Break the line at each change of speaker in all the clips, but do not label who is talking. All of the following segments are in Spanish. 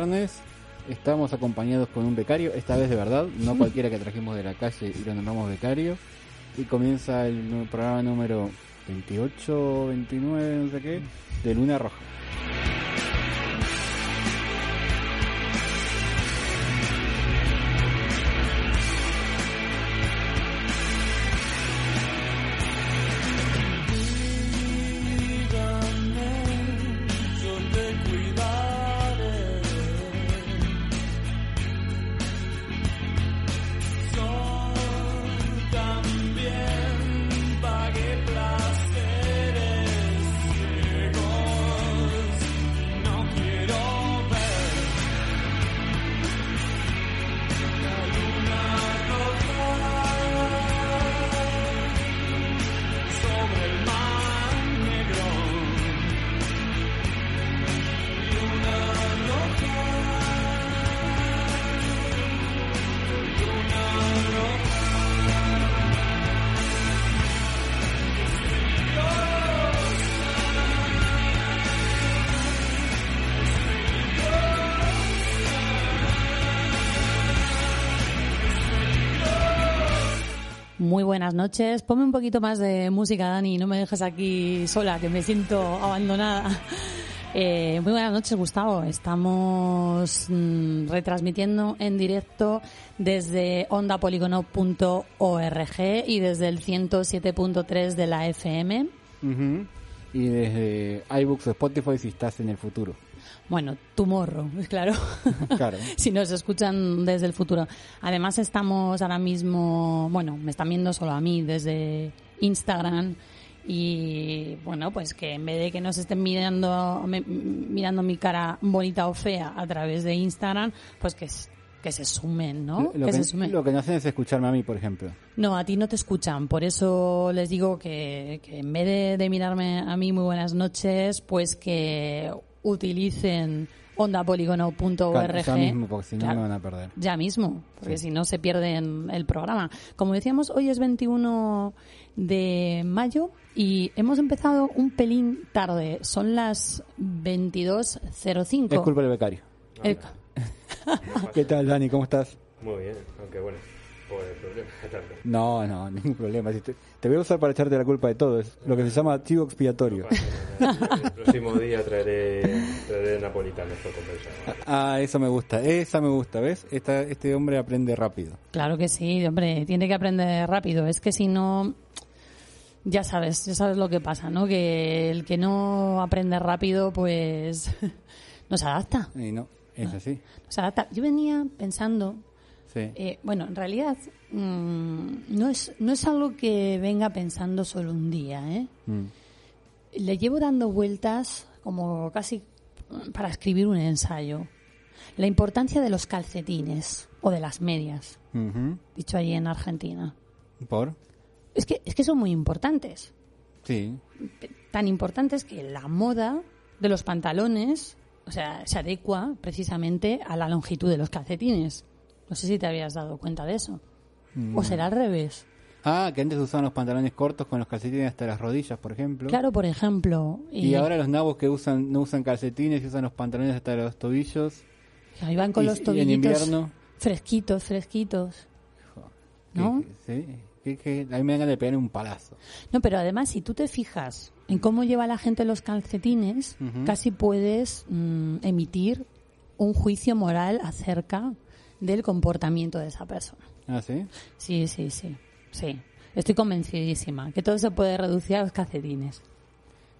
Viernes estamos acompañados con un becario, esta vez de verdad, no cualquiera que trajimos de la calle y lo nombramos becario. Y comienza el programa número 28, 29, no sé qué, de Luna Roja.
Noches. Ponme un poquito más de música, Dani. No me dejes aquí sola, que me siento abandonada. Eh, muy buenas noches, Gustavo. Estamos mm, retransmitiendo en directo desde ondapoligono.org y desde el 107.3 de la FM.
Y desde iBooks o Spotify si estás en el futuro.
Bueno, tu morro, claro. Claro. si nos escuchan desde el futuro. Además estamos ahora mismo, bueno, me están viendo solo a mí desde Instagram y bueno, pues que en vez de que nos estén mirando mirando mi cara bonita o fea a través de Instagram, pues que que se sumen, ¿no?
Lo
que,
se
sumen.
Lo que no hacen es escucharme a mí, por ejemplo.
No, a ti no te escuchan. Por eso les digo que, que en vez de, de, mirarme a mí muy buenas noches, pues que utilicen ondapoligono.org.
ya mismo, porque si no me van a perder.
Ya mismo, porque si no se pierden el programa. Como decíamos, hoy es 21 de mayo y hemos empezado un pelín tarde. Son las 22.05.
Es culpa del becario. ¿Qué tal, Dani? ¿Cómo estás?
Muy bien, aunque bueno, por el problema.
No, no, ningún problema. Te, te, voy a usar para echarte la culpa de todo. Es lo que se llama chivo expiatorio.
el próximo día traeré, traeré napolitano por compensar.
Ah, eso me gusta. Esa me gusta, ¿ves? Esta, este hombre aprende rápido.
Claro que sí, hombre. Tiene que aprender rápido. Es que si no... Ya sabes, ya sabes lo que pasa, ¿no? Que el que no aprende rápido, pues no se adapta.
Y no, es así.
No se adapta. Yo venía pensando Eh, bueno, en realidad mm, no, es, no es algo que venga pensando solo un día. ¿eh? Mm. Le llevo dando vueltas como casi para escribir un ensayo. La importancia de los calcetines o de las medias, dicho allí en Argentina.
¿Por?
Es que, es que son muy importantes.
Sí.
Tan importantes que la moda de los pantalones, o sea, se adecua precisamente a la longitud de los calcetines. No sé si te habías dado cuenta de eso. O será al revés.
Ah, que antes usaban los pantalones cortos con los calcetines hasta las rodillas, por ejemplo.
Claro, por ejemplo.
Y, ahora los nabos que usan no usan calcetines y usan los pantalones hasta los tobillos.
Ahí van con los tobillitos. en invierno. Fresquitos, fresquitos. ¿No?
Sí. Que, a mí me dan de pegar un palazo.
No, pero además, si tú te fijas en cómo lleva la gente los calcetines, casi puedes mm, emitir un juicio moral acerca del comportamiento de esa persona.
¿Ah, sí?
Sí, sí, sí. Sí. Estoy convencidísima que todo se puede reducir a los calcetines.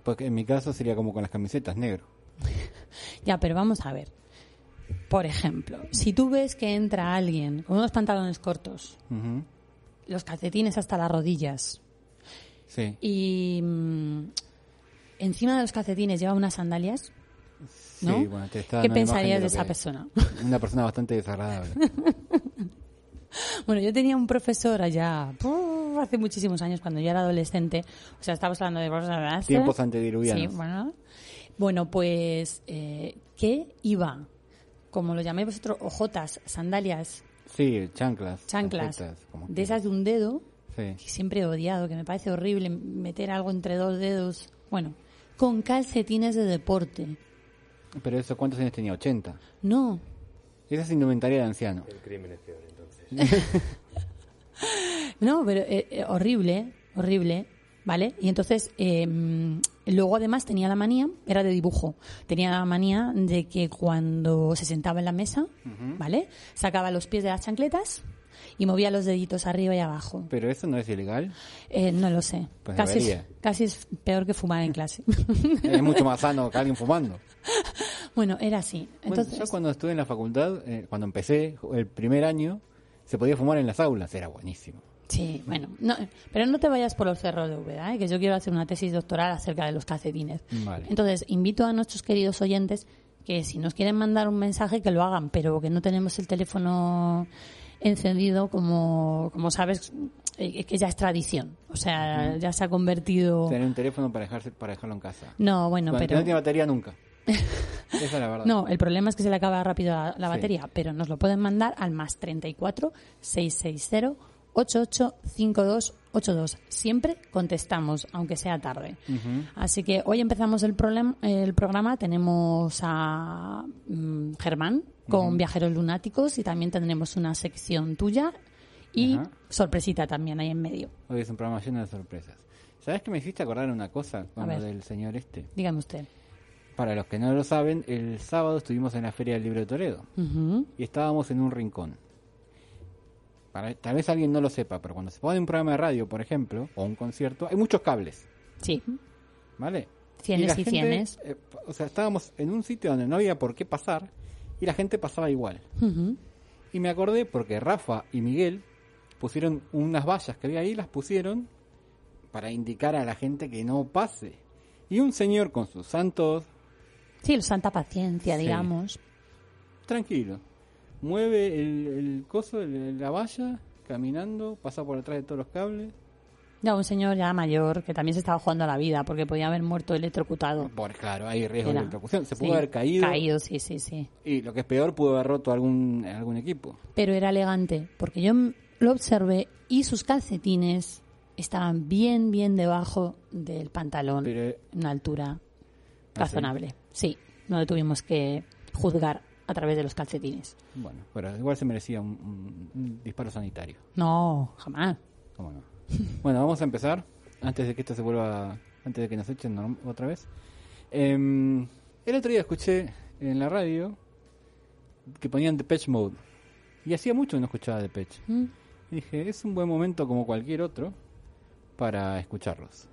Porque en mi caso sería como con las camisetas negro.
ya, pero vamos a ver. Por ejemplo, si tú ves que entra alguien con unos pantalones cortos, los calcetines hasta las rodillas,
sí.
y mm, encima de los calcetines lleva unas sandalias, ¿no? ¿Qué pensarías de, esa persona?
Una persona bastante desagradable.
bueno, yo tenía un profesor allá hace muchísimos años, cuando yo era adolescente. O sea, estamos hablando de
Tiempos antediluvianos.
Sí, bueno. Bueno, pues, eh, ¿qué iba? Como lo llaméis vosotros, ojotas, sandalias.
Sí, chanclas.
Chanclas. de esas de un dedo. Que siempre he odiado, que me parece horrible meter algo entre dos dedos. Bueno, con calcetines de deporte.
¿Pero eso cuántos años tenía? ¿80?
No.
Esa es indumentaria de anciano.
El crimen es peor, entonces.
no, pero eh, eh, horrible, horrible, ¿vale? Y entonces, em, luego además tenía la manía, era de dibujo, tenía la manía de que cuando se sentaba en la mesa, ¿vale? Sacaba los pies de las chancletas y movía los deditos arriba y abajo.
¿Pero eso no es ilegal?
Eh, no lo sé. Pues casi, es, casi es peor que fumar en clase.
es mucho más sano que alguien fumando.
Bueno, era así. Entonces...
yo cuando estuve en la facultad, eh, cuando empecé el primer año, se podía fumar en las aulas, era buenísimo.
Sí, bueno, no, pero no te vayas por los cerros de Úbeda, ¿eh? que yo quiero hacer una tesis doctoral acerca de los calcetines. Entonces, invito a nuestros queridos oyentes que si nos quieren mandar un mensaje que lo hagan, pero que no tenemos el teléfono encendido como, como sabes, eh, que ya es tradición. O sea, ya se ha convertido...
Tener un teléfono para, dejarse, para dejarlo en casa.
No, bueno, pero...
no tiene batería nunca. Esa es la verdad.
No, el problema es que se le acaba rápido la, batería, pero nos lo pueden mandar al más 34 660 885282. Siempre contestamos, aunque sea tarde. Así que hoy empezamos el, el programa. Tenemos a mm, Germán con Viajeros Lunáticos y también tendremos una sección tuya y sorpresita también ahí en medio.
Hoy es un programa lleno de sorpresas. ¿Sabes que me hiciste acordar una cosa con lo del señor este?
Dígame usted.
Para los que no lo saben, el sábado estuvimos en la Feria del Libro de Toledo y estábamos en un rincón tal vez alguien no lo sepa, pero cuando se pone un programa de radio, por ejemplo, o un concierto, hay muchos cables.
Sí.
¿Vale?
Cienes y, cienes.
Eh, o sea, estábamos en un sitio donde no había por qué pasar y la gente pasaba igual. Y me acordé porque Rafa y Miguel pusieron unas vallas que había ahí, las pusieron para indicar a la gente que no pase. Y un señor con sus santos...
Sí, santa paciencia, digamos.
Tranquilo mueve el, el coso, la valla, caminando, pasa por detrás de todos los cables.
Ya, un señor ya mayor que también se estaba jugando a la vida porque podía haber muerto electrocutado.
Por, claro, hay riesgo de electrocución. Se pudo haber caído.
Caído, sí, sí, sí.
Y lo que es peor, pudo haber roto algún, algún equipo.
Pero era elegante porque yo lo observé y sus calcetines estaban bien, bien debajo del pantalón, en una altura ¿Ah, razonable. sí, no le tuvimos que juzgar a través de los calcetines.
Bueno, pero igual se merecía un, disparo sanitario.
No, jamás.
¿Cómo no? Bueno, vamos a empezar antes de que esto se vuelva, antes de que nos echen otra vez. Em, el otro día escuché en la radio que ponían Depeche Mode y hacía mucho que no escuchaba Depeche. ¿Mm? Y dije, es un buen momento como cualquier otro para escucharlos.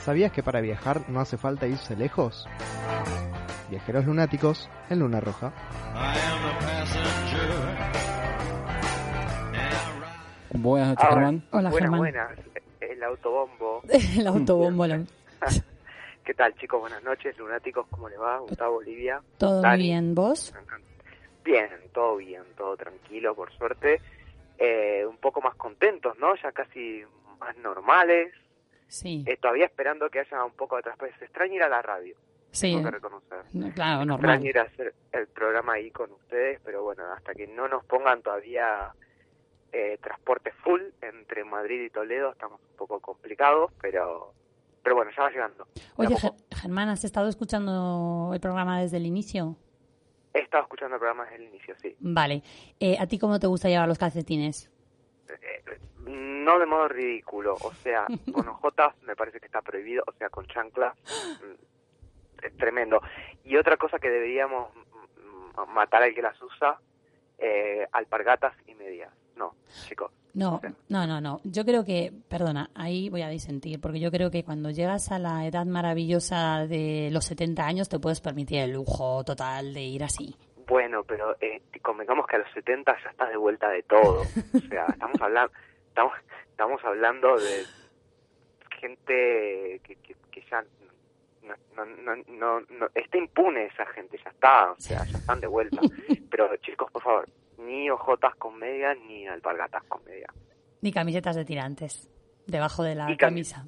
¿Sabías que para viajar no hace falta irse lejos? Viajeros lunáticos en Luna Roja.
Buenas noches, Germán.
Hola,
buenas, Buenas, el autobombo.
el autobombo.
¿Qué tal, chicos? Buenas noches, lunáticos. ¿Cómo le va? Gustavo, Olivia.
¿Todo bien? ¿Vos?
Bien, todo bien, todo tranquilo, por suerte. Eh, un poco más contentos, ¿no? Ya casi más normales.
Sí.
Eh, todavía esperando que haya un poco de transparencia. Extraño ir a la radio.
Sí.
Tengo que reconocer.
Claro, normal.
Extraño ir a hacer el programa ahí con ustedes, pero bueno, hasta que no nos pongan todavía eh, transporte full entre Madrid y Toledo, estamos un poco complicados, pero pero bueno, ya va llegando.
Oye, Germán, ¿has estado escuchando el programa desde el inicio?
He estado escuchando el programa desde el inicio, sí.
Vale. Eh, ¿A ti cómo te gusta llevar los calcetines?
No de modo ridículo, o sea, con ojotas me parece que está prohibido, o sea, con chancla mm, es tremendo. Y otra cosa que deberíamos matar al que las usa, eh, alpargatas y medias. No, chicos.
No, no, no, no. Yo creo que, perdona, ahí voy a disentir, porque yo creo que cuando llegas a la edad maravillosa de los 70 años te puedes permitir el lujo total de ir así.
Bueno, pero eh, convengamos que a los 70 ya estás de vuelta de todo. O sea, estamos hablando estamos, estamos hablando de gente que, que, ya no, no, no, no, está impune esa gente, ya está, o sea, ya están de vuelta. Pero chicos, por favor, ni ojotas con media ni alpargatas con media.
Ni camisetas de tirantes. Debajo de la camisa.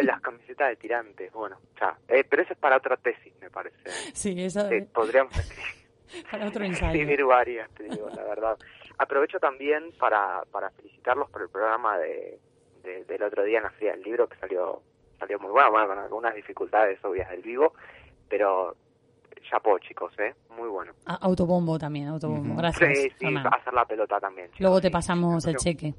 Las camisetas de tirantes, bueno, ya. Eh, pero eso es para otra tesis, me parece.
Sí, eso.
Eh, podríamos
para otro ensayo.
escribir varias, te digo, la verdad. Aprovecho también para, para felicitarlos por el programa de, del otro día en la Feria del Libro, que salió salió muy bueno, bueno, con algunas dificultades obvias del vivo, pero chapó, chicos, ¿eh? Muy bueno.
Ah, autobombo también, autobombo. Gracias.
Sí, sí, hacer la pelota también.
Luego te pasamos el cheque.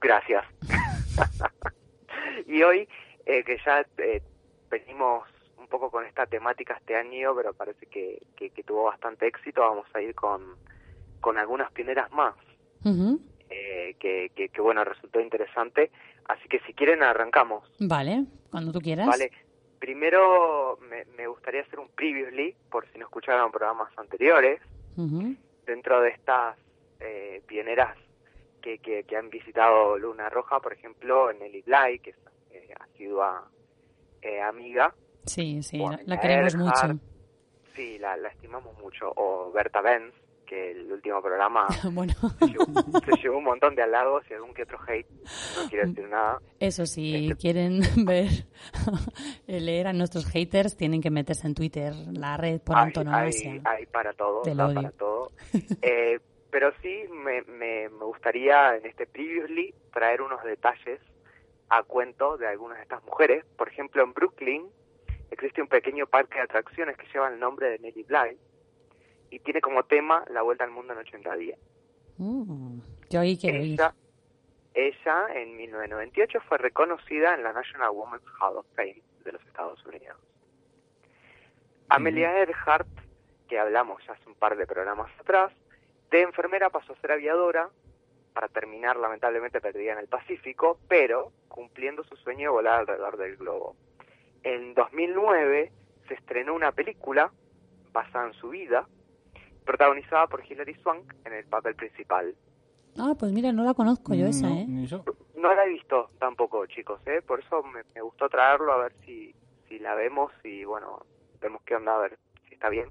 Gracias. y hoy, eh, que ya eh, venimos un poco con esta temática este año, pero parece que, que, tuvo bastante éxito, vamos a ir con, con algunas pioneras más. eh, que, que, que, bueno, resultó interesante. Así que si quieren, arrancamos.
Vale, cuando tú quieras.
Vale. Primero me, me gustaría hacer un previously, por si no escucharon programas anteriores, dentro de estas eh, pioneras que, que, que, han visitado Luna Roja, por ejemplo, Nelly Bly, que eh, asidua eh, amiga.
Sí, sí, la, queremos mucho.
Sí, la, la estimamos mucho. O Berta Benz, que el último programa
bueno.
se, llevó, un montón de halagos y algún que otro hate, no quiero decir nada.
Eso sí, este quieren ver, leer a nuestros haters, tienen que meterse en Twitter, la red por antonomasia.
Hay, para todo, para todo. Eh, pero sí me, me, me gustaría en este previously traer unos detalles a cuento de algunas de estas mujeres. Por ejemplo, en Brooklyn existe un pequeño parque de atracciones que lleva el nombre de Nelly Bly y tiene como tema La Vuelta al Mundo en 80 días.
Mm, yo ahí quiero
ella, ella, en 1998, fue reconocida en la National Women's Hall of Fame de los Estados Unidos. Amelia Earhart, que hablamos ya hace un par de programas atrás, de enfermera pasó a ser aviadora para terminar lamentablemente perdida en el Pacífico, pero cumpliendo su sueño de volar alrededor del globo. En 2009 se estrenó una película basada en su vida, protagonizada por Hilary Swank en el papel principal.
Ah, pues mira, no la conozco yo esa, ¿eh?
No la he visto tampoco, chicos, ¿eh? Por eso me, gustó traerlo a ver si, si la vemos y, bueno, vemos qué onda, a ver si está bien.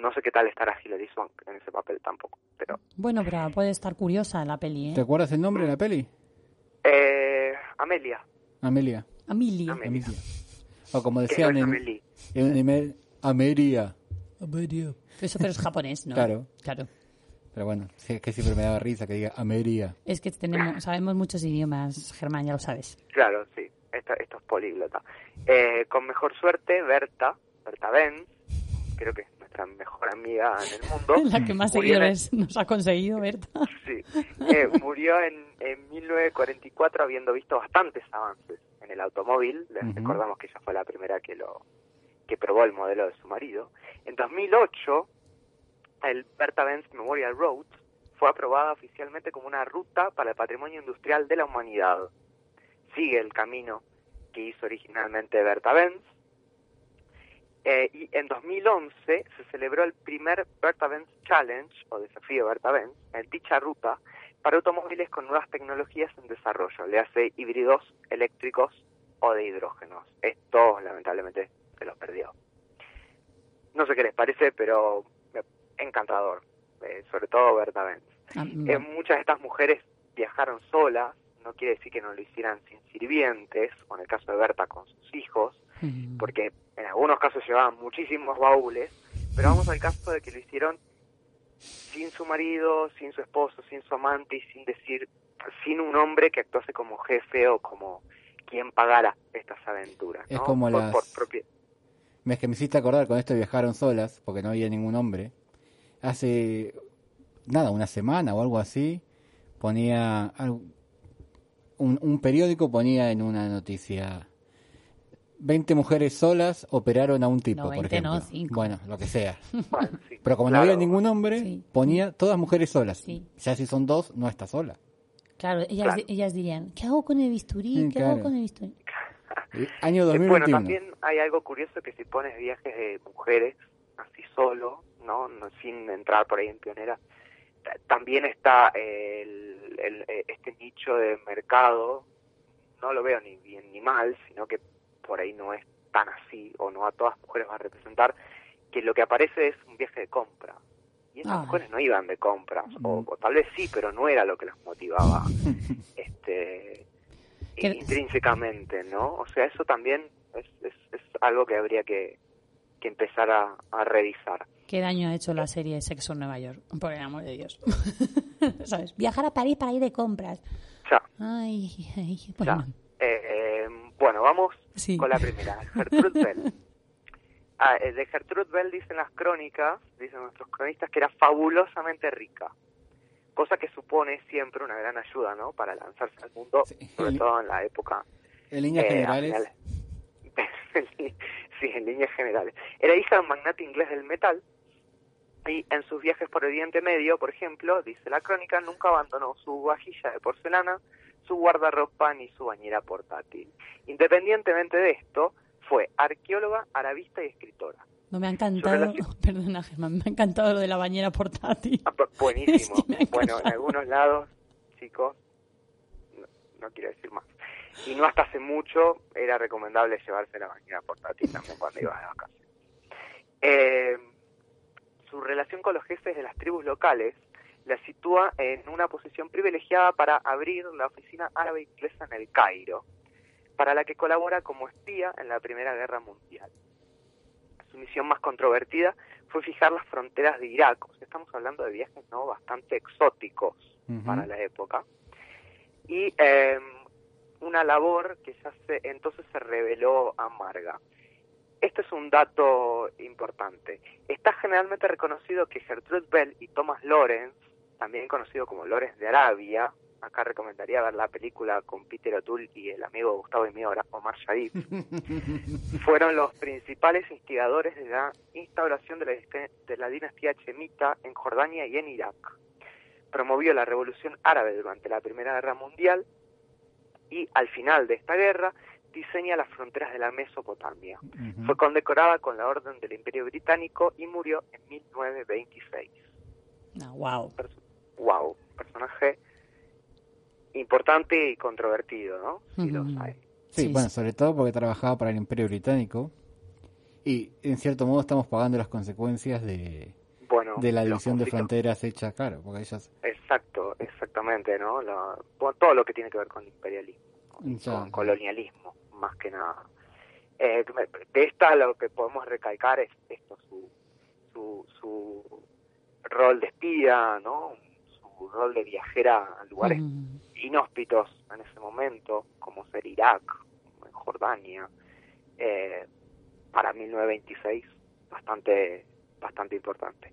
No sé qué tal estará Hilary Swank en ese papel tampoco, pero...
Bueno, pero puede estar curiosa la peli, ¿eh?
¿Te acuerdas el nombre de la peli?
Eh, Amelia.
Amelia.
Amelia.
Amelia.
O como decían en, en, en, Amelia.
Amelia. Eso pero es japonés, ¿no?
Claro.
Claro.
Pero bueno, es que siempre me daba risa que diga Ameria.
Es que tenemos, sabemos muchos idiomas, Germán, ya lo sabes.
Claro, sí. Esto, esto es políglota. Eh, con mejor suerte, Berta, Berta Benz, creo que es nuestra mejor amiga en el mundo.
La que más seguidores nos ha conseguido, Berta.
Sí. Eh, murió en, en 1944 habiendo visto bastantes avances en el automóvil. Les recordamos que ella fue la primera que lo que probó el modelo de su marido. En 2008, el Berta Benz Memorial Road fue aprobada oficialmente como una ruta para el patrimonio industrial de la humanidad. Sigue el camino que hizo originalmente Berta Benz. Eh, y en 2011 se celebró el primer Berta Benz Challenge, o desafío Berta Benz, en dicha ruta, para automóviles con nuevas tecnologías en desarrollo, le hace híbridos eléctricos o de hidrógenos. Esto, lamentablemente, se los perdió. No sé qué les parece, pero encantador, eh, sobre todo Berta Benz. Ah, eh, muchas de estas mujeres viajaron solas, no quiere decir que no lo hicieran sin sirvientes, o en el caso de Berta con sus hijos, porque en algunos casos llevaban muchísimos baúles, pero vamos al caso de que lo hicieron sin su marido, sin su esposo, sin su amante y sin decir, sin un hombre que actuase como jefe o como quien pagara estas aventuras.
Es como las... Es que me hiciste acordar con esto viajaron solas, porque no había ningún hombre. Hace, nada, una semana o algo así, ponía, un, un periódico ponía en una noticia, 20 mujeres solas operaron a un tipo, por ejemplo. Bueno, lo que sea. Pero como no había ningún hombre, ponía todas mujeres solas. Ya si son dos, no está sola.
Claro, ellas, ellas dirían, ¿qué hago con el bisturí? ¿Qué hago con el bisturí?
Año 2021.
Bueno, también hay algo curioso que si pones viajes de mujeres así solo, ¿no? sin entrar por ahí en pionera, también está el, el, eh, este nicho de mercado, no lo veo ni bien ni mal, sino que por ahí no es tan así, o no a todas mujeres va a representar, que lo que aparece es un viaje de compra, y esas mujeres no iban de compras, o, tal vez sí, pero no era lo que las motivaba este intrínsecamente, ¿no? O sea, eso también es, es, algo que habría que, que empezar a, a, revisar.
¿Qué daño ha hecho la serie Sexo en Nueva York? Por el amor de Dios. ¿Sabes? Viajar a París para ir de compras.
Ya.
Ay, ay,
bueno. Eh, bueno, vamos con la primera. Gertrude Bell. Ah, eh, de Gertrude Bell dicen las crónicas, dicen nuestros cronistas, que era fabulosamente rica. Cosa que supone siempre una gran ayuda, ¿no? Para lanzarse al mundo, sobre todo en la época.
En líneas eh, generales.
sí, en líneas generales. Era hija de un magnate inglés del metal y en sus viajes por Oriente Medio, por ejemplo, dice la crónica, nunca abandonó su vajilla de porcelana, su guardarropa ni su bañera portátil. Independientemente de esto, fue arqueóloga, arabista y escritora.
No me ha encantado, perdona Germán, me ha encantado lo de la bañera portátil.
Ah, buenísimo. bueno, en algunos lados, chicos, no, quiero decir más. Y no hasta hace mucho era recomendable llevarse la bañera portátil también cuando ibas de vacaciones. Eh, su relación con los jefes de las tribus locales la sitúa en una posición privilegiada para abrir la oficina árabe inglesa en el Cairo, para la que colabora como espía en la Primera Guerra Mundial. Su misión más controvertida fue fijar las fronteras de Irak. estamos hablando de viajes no bastante exóticos para la época. Y em, una labor que ya se, entonces se reveló amarga. Este es un dato importante. Está generalmente reconocido que Gertrude Bell y Thomas Lawrence, también conocido como Lawrence de Arabia, acá recomendaría ver la película con Peter O'Toole y el amigo Gustavo y mío Omar Sharif, fueron los principales instigadores de la instauración de la, de la dinastía chemita en Jordania y en Irak. Promovió la revolución árabe durante la Primera Guerra Mundial y al final de esta guerra diseña las fronteras de la Mesopotamia. Fue condecorada con la Orden del Imperio Británico y murió en 1926.
wow.
wow, personaje importante y controvertido, ¿no?
Sí, bueno, sobre todo porque trabajaba para el Imperio Británico y en cierto modo estamos pagando las consecuencias de, bueno, de la división de fronteras hecha, claro, porque ellas...
Exacto, exactamente, ¿no? todo lo que tiene que ver con imperialismo, con colonialismo, más que nada. Eh, de esta lo que podemos recalcar es esto, su, su, su rol de espía, ¿no? Su rol de viajera a lugares inhóspitos en ese momento, como ser Irak, Jordania, eh, para 1926, bastante, bastante importante.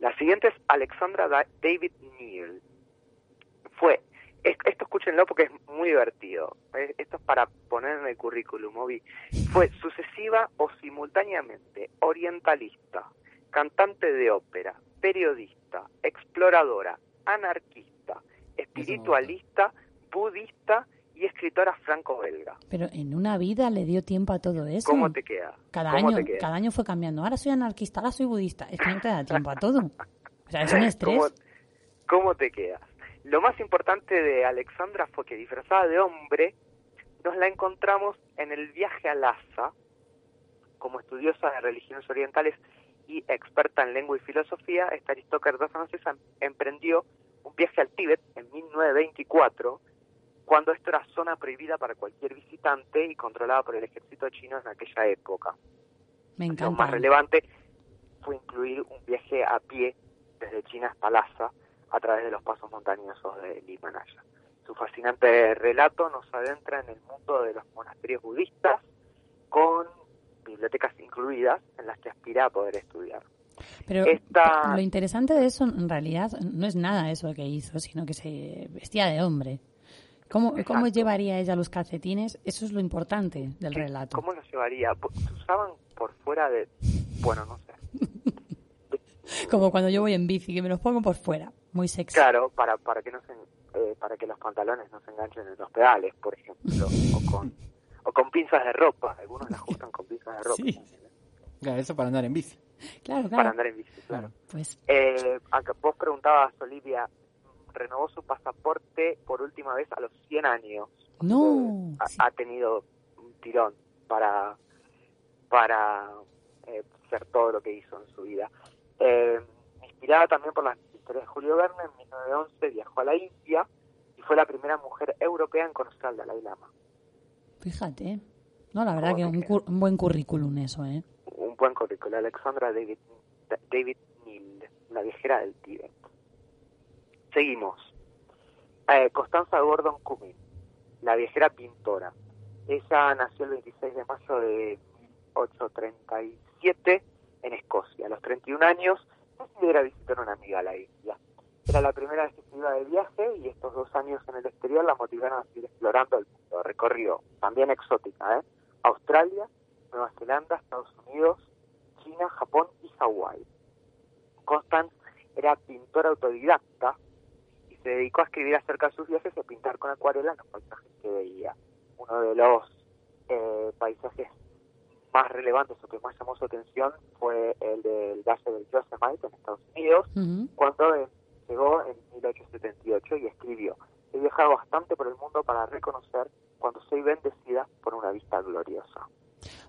La siguiente es Alexandra David Neal. Fue, esto escúchenlo porque es muy divertido, esto es para poner en el currículum, Fue sucesiva o simultáneamente orientalista, cantante de ópera, periodista, exploradora, anarquista, espiritualista, budista y escritora franco-belga.
Pero en una vida le dio tiempo a todo eso.
¿Cómo te queda?
Cada, año, cada año fue cambiando. Ahora soy anarquista, ahora soy budista. Es que no te da tiempo a todo. O sea, es un estrés.
¿Cómo, te quedas? Lo más importante de Alexandra fue que disfrazada de hombre, nos la encontramos en el viaje a Lhasa, como estudiosa de religiones orientales y experta en lengua y filosofía, esta aristócrata francesa emprendió un viaje al Tíbet en 1924, cuando esto era zona prohibida para cualquier visitante y controlada por el ejército chino en aquella época.
Me encanta.
Lo más relevante fue incluir un viaje a pie desde China hasta Lhasa a través de los pasos montañosos del Himalaya. Su fascinante relato nos adentra en el mundo de los monasterios budistas con bibliotecas incluidas en las que aspira a poder estudiar.
Pero lo interesante de eso en realidad no es nada eso que hizo, sino que se vestía de hombre. ¿Cómo, ¿Cómo llevaría ella los calcetines? Eso es lo importante del relato.
¿Cómo los llevaría? ¿Se usaban por fuera de...? Bueno, no sé.
Como cuando yo voy en bici, que me los pongo por fuera. Muy sexy.
Claro, para, para, que, no se, eh, para que los pantalones no se enganchen en los pedales, por ejemplo. o, con, o con pinzas de ropa. Algunos las ajustan con pinzas de ropa. Sí.
Claro, eso para andar en bici.
Claro,
Para andar en bici, claro. Pues... Eh, vos preguntabas, Olivia, renovó su pasaporte por última vez a los 100 años.
No.
Ha, tenido un tirón para, para eh, hacer todo lo que hizo en su vida. Eh, Inspirada también por las historias de Julio Verne, en 1911 viajó a la India y fue la primera mujer europea en conocer al Dalai Lama.
Fíjate. No, la verdad que un, un, buen currículum eso, ¿eh?
Un buen currículum. Alexandra David, David Neal, la viajera del Tíbet. Seguimos. Eh, Constanza Gordon Cumming, la viajera pintora. Ella nació el 26 de mayo de 1837 en Escocia. A los 31 años decidió visitar una amiga a la isla. Era la primera vez que se iba de viaje y estos dos años en el exterior la motivaron a seguir explorando el mundo. Recorrió, también exótica, ¿eh? Australia, Nueva Zelanda, Estados Unidos, China, Japón y Hawái. Constance era pintora autodidacta y se dedicó a escribir acerca de sus viajes y a pintar con acuarela los paisajes que veía. Uno de los eh, paisajes más relevantes o que más llamó su atención fue el del Valle del Yosemite en Estados Unidos, cuando llegó en 1878 y escribió, he viajado bastante por el mundo para reconocer cuando soy bendecida por una vista gloriosa.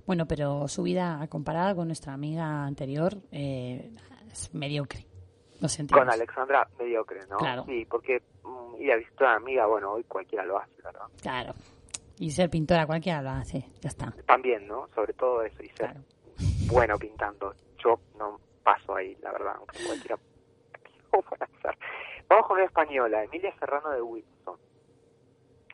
Bueno, pero su vida comparada con nuestra amiga anterior eh, es mediocre.
Con Alexandra, mediocre, ¿no?
Claro.
Sí, porque mm, ir a visitar a una amiga, bueno, hoy cualquiera lo hace, ¿verdad?
Claro. Y ser pintora cualquiera lo hace, ya está.
También, ¿no? Sobre todo eso, y ser bueno pintando. Yo no paso ahí, la verdad, aunque cualquiera... Vamos con una española, Emilia Serrano de Wilson.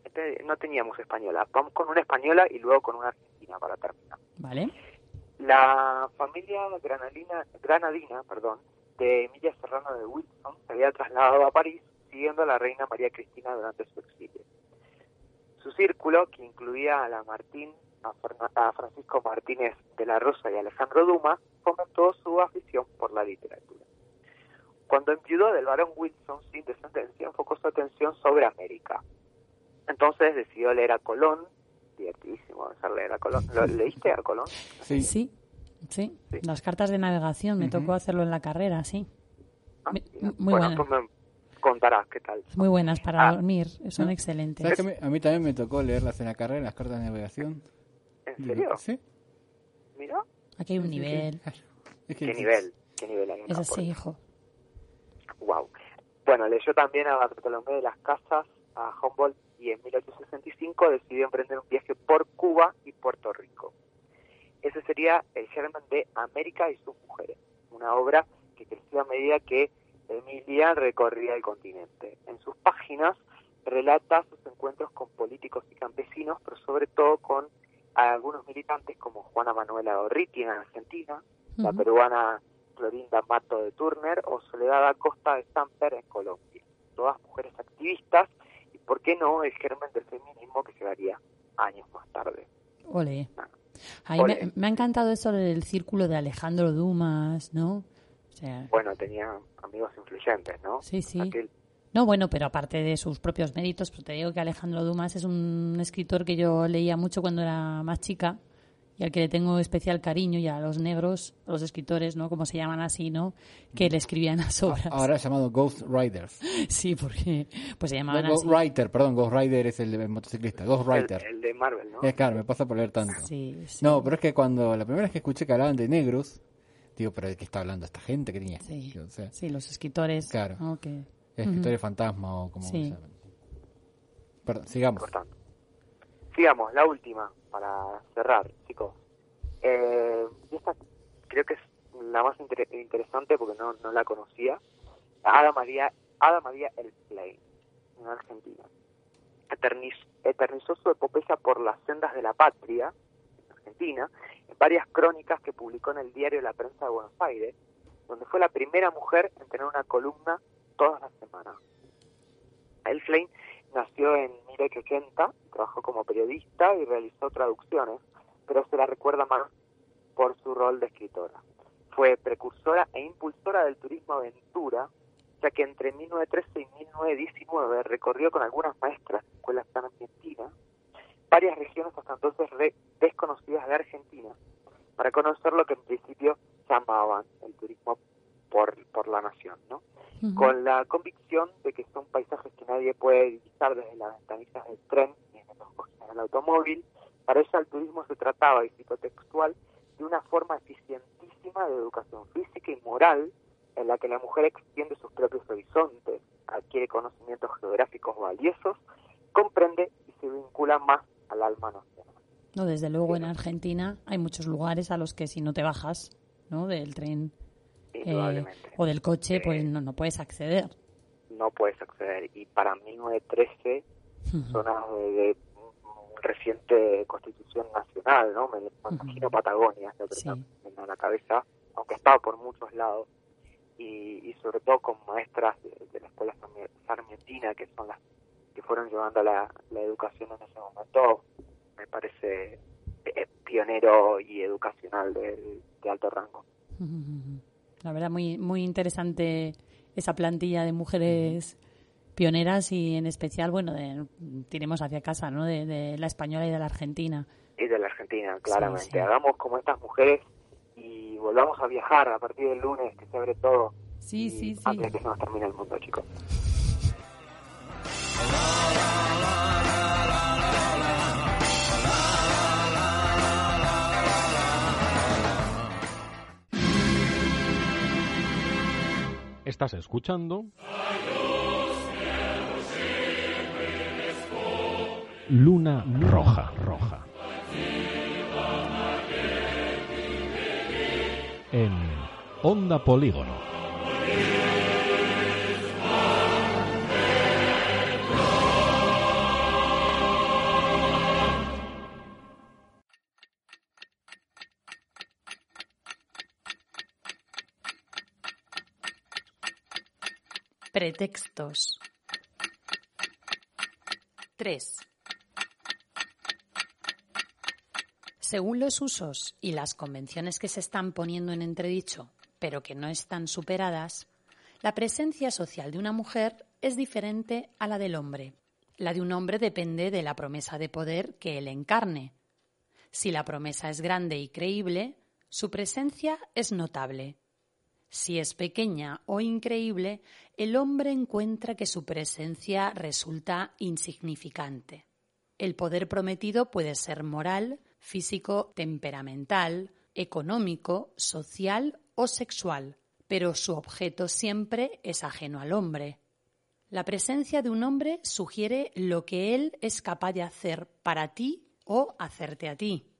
Este, no teníamos española. Vamos con una española y luego con una argentina para terminar.
Vale.
La familia granadina, granadina perdón, de Emilia Serrano de Wilson se había trasladado a París siguiendo a la reina María Cristina durante su exilio. Su círculo, que incluía a la Martín, a, Francisco Martínez de la Rosa y Alejandro Dumas, fomentó su afición por la literatura. Cuando enviudó del barón Wilson sin descendencia, enfocó su atención sobre América. Entonces decidió leer a Colón, divertidísimo leer a Colón. ¿Lo leíste a Colón?
Sí. sí. Sí, las cartas de navegación, me tocó hacerlo en la carrera, sí.
Ah, muy bueno, Pues me contarás qué tal.
Muy buenas para ah. dormir, son excelentes.
a, mí, también me tocó leerlas en la carrera, las cartas de navegación.
¿En serio?
Sí.
Mira.
Aquí hay un nivel.
¿Qué nivel? ¿Qué nivel hay?
Es así, hijo.
Wow. Bueno, leyó también a Bartolomé de las Casas, a Humboldt, y en 1865 decidió emprender un viaje por Cuba y Puerto Rico. Ese sería el germen de América y sus mujeres, una obra que creció a medida que Emilia recorría el continente. En sus páginas relata sus encuentros con políticos y campesinos, pero sobre todo con algunos militantes como Juana Manuela Orriti en Argentina, la peruana Florinda Mato de Turner o Soledad Acosta de Samper en Colombia. Todas mujeres activistas ¿por qué no?, el germen del feminismo que llegaría años más tarde.
Ole. Ah. me, ha encantado eso del círculo de Alejandro Dumas, ¿no?
bueno, tenía amigos influyentes, ¿no?
Sí, sí. No, bueno, pero aparte de sus propios méritos, pero te digo que Alejandro Dumas es un escritor que yo leía mucho cuando era más chica y al que le tengo especial cariño y a los negros, los escritores, ¿no? Como se llaman así, ¿no? Que le escribían las obras.
Ahora llamado Ghost Riders.
sí, porque pues se llamaban
Ghost Rider, perdón, Ghost Rider es el de motociclista, Ghost Rider.
El, de Marvel, ¿no?
Es claro, me pasa por leer tanto.
Sí, sí.
No, pero es que cuando la primera vez que escuché que hablaban de negros, digo, pero ¿de qué está hablando esta gente que tenía?
Sí, sí los escritores.
Claro.
Okay.
Escritores fantasma o como sí. Perdón, sigamos.
Sigamos, la última para cerrar, chicos. Eh, esta creo que es la más interesante porque no, no la conocía. Ada María, Ada María Elflein, en Argentina. eternizó su epopeya por las sendas de la patria, en Argentina, en varias crónicas que publicó en el diario La Prensa de Buenos Aires, donde fue la primera mujer en tener una columna todas las semanas. Elflein nació en 1880, trabajó como periodista y realizó traducciones, pero se la recuerda más por su rol de escritora. Fue precursora e impulsora del turismo aventura, ya que entre 1913 y 1919 recorrió con algunas maestras de escuelas en Argentina varias regiones hasta entonces desconocidas de Argentina para conocer lo que en principio llamaban el turismo por, por la nación, ¿no? Con la convicción de que son paisajes que nadie puede visitar desde las ventanillas del tren ni en los coches del automóvil, para eso el turismo se trataba, y cito textual, de una forma eficientísima de educación física y moral en la que la mujer extiende sus propios horizontes, adquiere conocimientos geográficos valiosos, comprende y se vincula más al alma nacional.
No, desde luego en Argentina hay muchos lugares a los que si no te bajas ¿no? del tren eh, o del coche, pues no, no puedes acceder.
No puedes acceder. Y para 1913, zonas de, de, reciente constitución nacional, ¿no? Me, imagino Patagonia, lo que en la cabeza, aunque estaba por muchos lados. Y, y sobre todo con maestras de, la escuela sarmientina, que son las que fueron llevando la, la educación en ese momento, me parece eh, pionero y educacional de, de alto rango.
La verdad, muy, muy interesante esa plantilla de mujeres pioneras y en especial, bueno, de, tiremos hacia casa, ¿no? De, la española y de la argentina.
Y de la argentina, claramente. Hagamos como estas mujeres y volvamos a viajar a partir del lunes, que se abre todo.
Sí, sí, sí.
Antes que se nos termine el mundo, chicos.
Estás escuchando Luna Roja Roja en Onda Polígono.
Pretextos. 3. Según los usos y las convenciones que se están poniendo en entredicho, pero que no están superadas, la presencia social de una mujer es diferente a la del hombre. La de un hombre depende de la promesa de poder que él encarne. Si la promesa es grande y creíble, su presencia es notable. Si es pequeña o increíble, el hombre encuentra que su presencia resulta insignificante. El poder prometido puede ser moral, físico, temperamental, económico, social o sexual, pero su objeto siempre es ajeno al hombre. La presencia de un hombre sugiere lo que él es capaz de hacer para ti o hacerte a ti.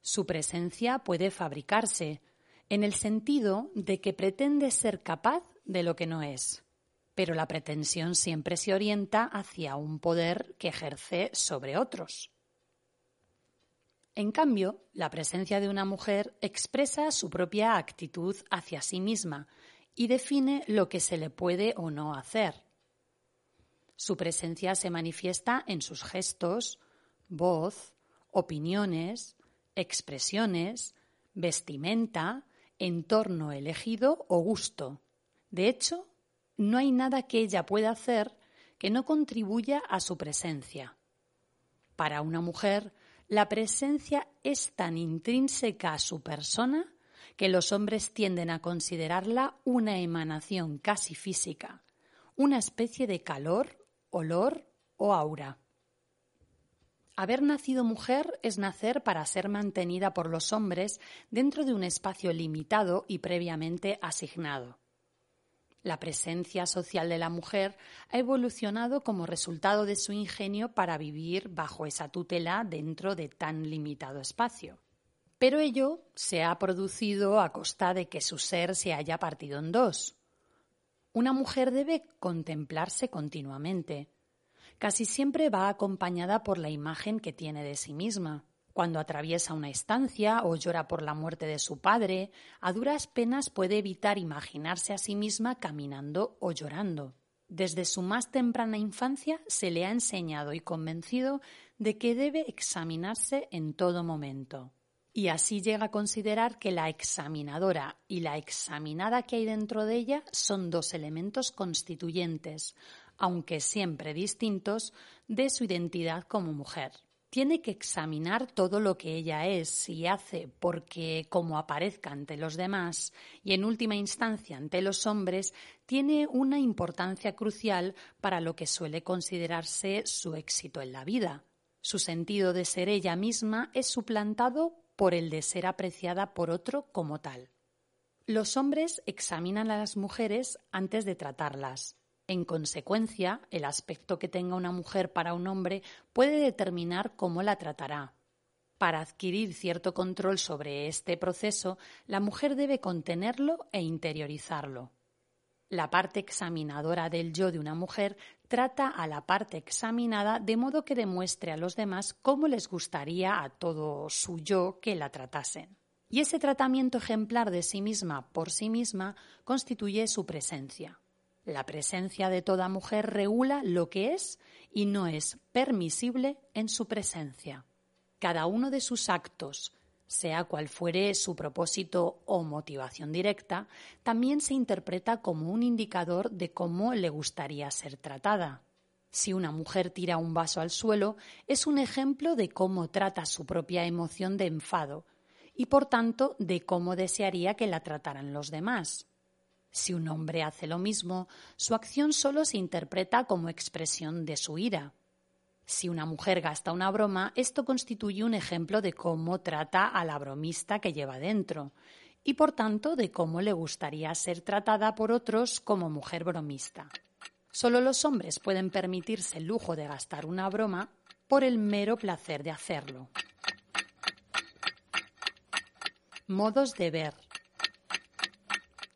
Su presencia puede fabricarse, en el sentido de que pretende ser capaz de lo que no es. Pero la pretensión siempre se orienta hacia un poder que ejerce sobre otros. En cambio, la presencia de una mujer expresa su propia actitud hacia sí misma y define lo que se le puede o no hacer. Su presencia se manifiesta en sus gestos, voz, opiniones, expresiones, vestimenta, entorno elegido o gusto. De hecho, no hay nada que ella pueda hacer que no contribuya a su presencia. Para una mujer, la presencia es tan intrínseca a su persona que los hombres tienden a considerarla una emanación casi física, una especie de calor, olor o aura. Haber nacido mujer es nacer para ser mantenida por los hombres dentro de un espacio limitado y previamente asignado. La presencia social de la mujer ha evolucionado como resultado de su ingenio para vivir bajo esa tutela dentro de tan limitado espacio. Pero ello se ha producido a costa de que su ser se haya partido en dos. Una mujer debe contemplarse continuamente, casi siempre va acompañada por la imagen que tiene de sí misma. Cuando atraviesa una estancia o llora por la muerte de su padre, a duras penas puede evitar imaginarse a sí misma caminando o llorando. Desde su más temprana infancia se le ha enseñado y convencido de que debe examinarse en todo momento. Y así llega a considerar que la examinadora y la examinada que hay dentro de ella son dos elementos constituyentes, aunque siempre distintos, de su identidad como mujer. Tiene que examinar todo lo que ella es y hace porque, como aparezca ante los demás y en última instancia ante los hombres, tiene una importancia crucial para lo que suele considerarse su éxito en la vida. Su sentido de ser ella misma es suplantado por el de ser apreciada por otro como tal. Los hombres examinan a las mujeres antes de tratarlas. En consecuencia, el aspecto que tenga una mujer para un hombre puede determinar cómo la tratará. Para adquirir cierto control sobre este proceso, la mujer debe contenerlo e interiorizarlo. La parte examinadora del yo de una mujer trata a la parte examinada de modo que demuestre a los demás cómo les gustaría a todo su yo que la tratasen. Y ese tratamiento ejemplar de sí misma por sí misma constituye su presencia. La presencia de toda mujer regula lo que es y no es permisible en su presencia. Cada uno de sus actos, sea cual fuere su propósito o motivación directa, también se interpreta como un indicador de cómo le gustaría ser tratada. Si una mujer tira un vaso al suelo, es un ejemplo de cómo trata su propia emoción de enfado y por tanto de cómo desearía que la trataran los demás. Si un hombre hace lo mismo, su acción solo se interpreta como expresión de su ira. Si una mujer gasta una broma, esto constituye un ejemplo de cómo trata a la bromista que lleva dentro, y por tanto de cómo le gustaría ser tratada por otros como mujer bromista. Solo los hombres pueden permitirse el lujo de gastar una broma por el mero placer de hacerlo. Modos de ver.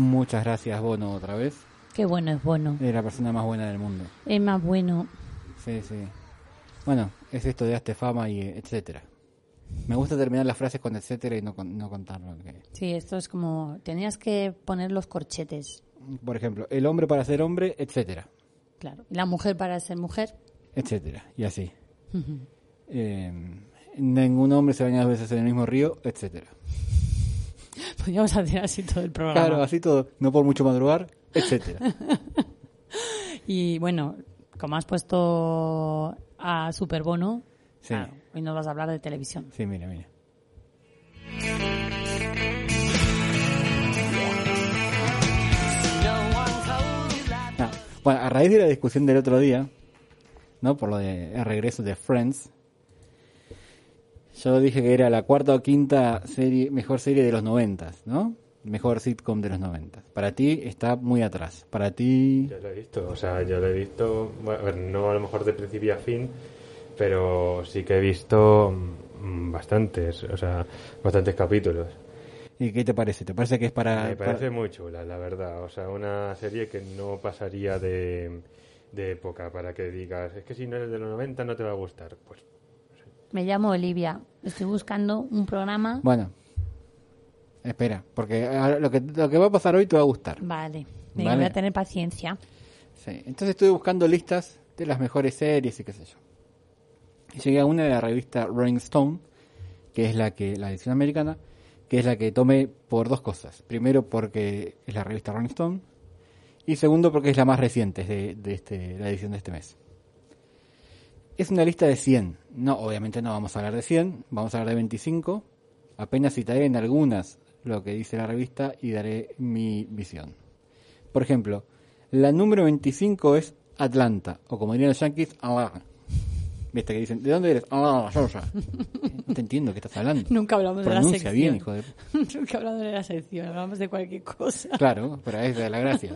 Muchas gracias, Bono, otra vez.
Qué bueno es Bono.
Es la persona más buena del mundo.
Es más bueno.
Sí, sí. Bueno, es esto de hazte fama y etcétera. Me gusta terminar las frases con etcétera y no, no contarlo.
Sí, esto es como, tenías que poner los corchetes.
Por ejemplo, el hombre para ser hombre, etcétera.
Claro. La mujer para ser mujer.
Etcétera. Y así. Eh, ningún hombre se baña dos veces en el mismo río, etcétera.
Podríamos hacer así todo el programa.
Claro, así todo. No por mucho madrugar, etcétera.
y bueno, como has puesto a Superbono, sí. hoy nos vas a hablar de televisión.
Sí, mira, mira. Bueno, a raíz de la discusión del otro día, ¿no? Por lo de el regreso de Friends, yo dije que era la cuarta o quinta serie, mejor serie de los noventas, ¿no? Mejor sitcom de los noventas. Para ti está muy atrás. Para ti...
Yo lo he visto, o sea, yo lo he visto, bueno, no a lo mejor de principio a fin, pero sí que he visto mm, bastantes, o sea, bastantes capítulos.
¿Y qué te parece? ¿Te parece que es para...?
Me parece muy chula, la verdad. O sea, una serie que no pasaría de, de época para que digas, es que si no eres de los 90 no te va a gustar. Pues
me llamo Olivia. Estoy buscando un programa.
Bueno, espera, porque lo que, lo que va a pasar hoy te va a gustar.
Vale, voy a tener paciencia.
Sí, entonces estuve buscando listas de las mejores series y qué sé yo. Y llegué a una de la revista Rolling Stone, que es la que la edición americana, que es la que tomé por dos cosas. Primero porque es la revista Rolling Stone y segundo porque es la más reciente de, de este, la edición de este mes. Es una lista de 100. No, obviamente no vamos a hablar de 100, vamos a hablar de 25. Apenas citaré en algunas lo que dice la revista y daré mi visión. Por ejemplo, la número 25 es Atlanta, o como dirían los yankees, Atlanta. ¿Viste que dicen, ¿de dónde eres? Ah, Georgia. No te entiendo qué estás hablando.
Nunca hablamos de la sección.
bien, hijo de...
Nunca hablamos de la sección, hablamos de cualquier cosa.
Claro, pero es de la gracia.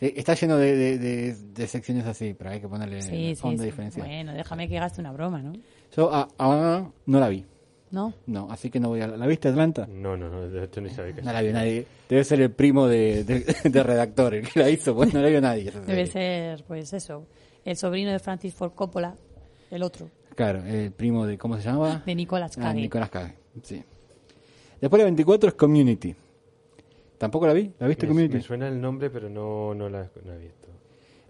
Está lleno de, de, secciones así, pero hay que ponerle
sí, sí, sí. Bueno, déjame que gaste una broma, ¿no?
Yo a, a, no la vi.
¿No?
No, así que no voy a... ¿La viste, Atlanta?
No, no, no, de hecho ni sabía que
No la vio nadie. Debe ser el primo de, de, redactor el que la hizo, pues no la vio nadie.
Debe ser, pues eso, el sobrino de Francis Ford Coppola, el otro.
Claro, el primo de, ¿cómo se llamaba?
De Nicolás ah, Cage.
Nicolás Cage, sí. Después la 24 es Community. ¿Tampoco la vi? ¿La viste
Me,
Community?
me suena el nombre, pero no, no, la, no la he visto.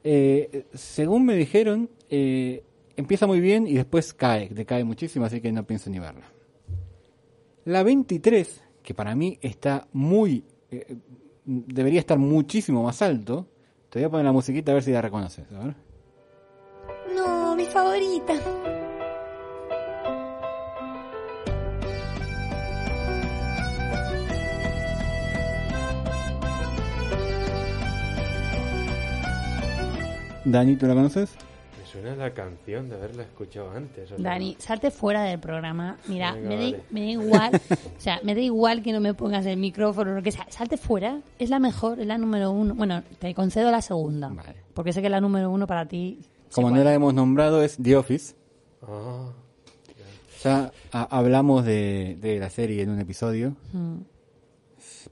Eh, según me dijeron, eh, empieza muy bien y después cae, decae muchísimo, así que no pienso ni verla. La 23, que para mí está muy... eh, debería estar muchísimo más alto. Te voy a poner la musiquita a ver si la reconoces. A ver.
No, mi favorita.
Dani, ¿tú la conoces?
Me suena la canción de haberla escuchado antes. o sea,
Dani, salte fuera del programa. Mira,
Venga,
me, da,
vale.
me da igual, o sea, me da igual que no me pongas el micrófono o lo que sea. Salte fuera, es la mejor, es la número uno. Bueno, te concedo la segunda,
Vale.
porque sé que la número uno para ti.
Como no la hemos nombrado, es The Office.
Ah,
Ya hablamos de, de la serie en un episodio.
Mm.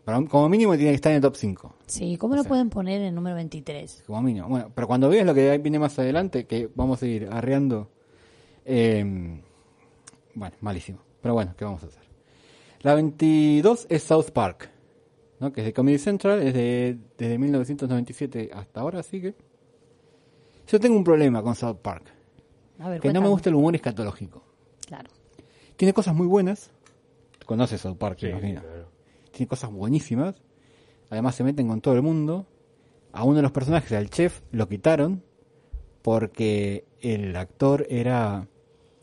Para un- como mínimo tiene que estar en el top 5.
Sí, ¿cómo lo pueden poner en número 23?
Como mínimo. Bueno, pero cuando veas lo que viene más adelante, que vamos a ir arreando. eh, bueno, malísimo. Pero bueno, ¿qué vamos a hacer? La 22 es South Park, ¿no? que es de Comedy Central, es de, desde 1997 hasta ahora, así que. Yo tengo un problema con South Park,
A ver,
que no me
cuéntame.
gusta el humor escatológico.
Claro.
Tiene cosas muy buenas. Conoces South Park,
sí,
me imagino.
claro.
Tiene cosas buenísimas. Además se meten con todo el mundo. A uno de los personajes, al chef, lo quitaron porque el actor era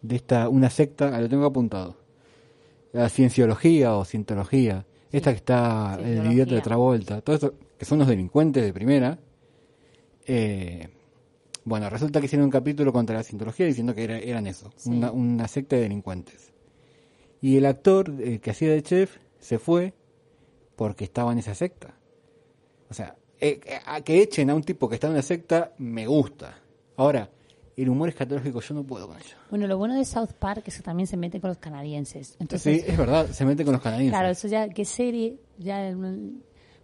de esta una secta, lo tengo apuntado. La cienciología o cientología. Esta que está el idiota de Travolta. Todo esto, que son los delincuentes de primera. Eh, bueno, resulta que hicieron un capítulo contra la cientología diciendo que era- eran eso,
Sí.
una, una secta de delincuentes. Y el actor eh, que hacía de chef se fue porque estaba en esa secta. O sea, eh, eh, a que echen a un tipo que está en una secta me gusta. Ahora, el humor escatológico yo no puedo con ello.
Bueno, lo bueno de South Park es que también se mete con los canadienses. Entonces,
sí, es verdad, se mete con los canadienses.
Claro, eso ya, ¿qué serie? Ya,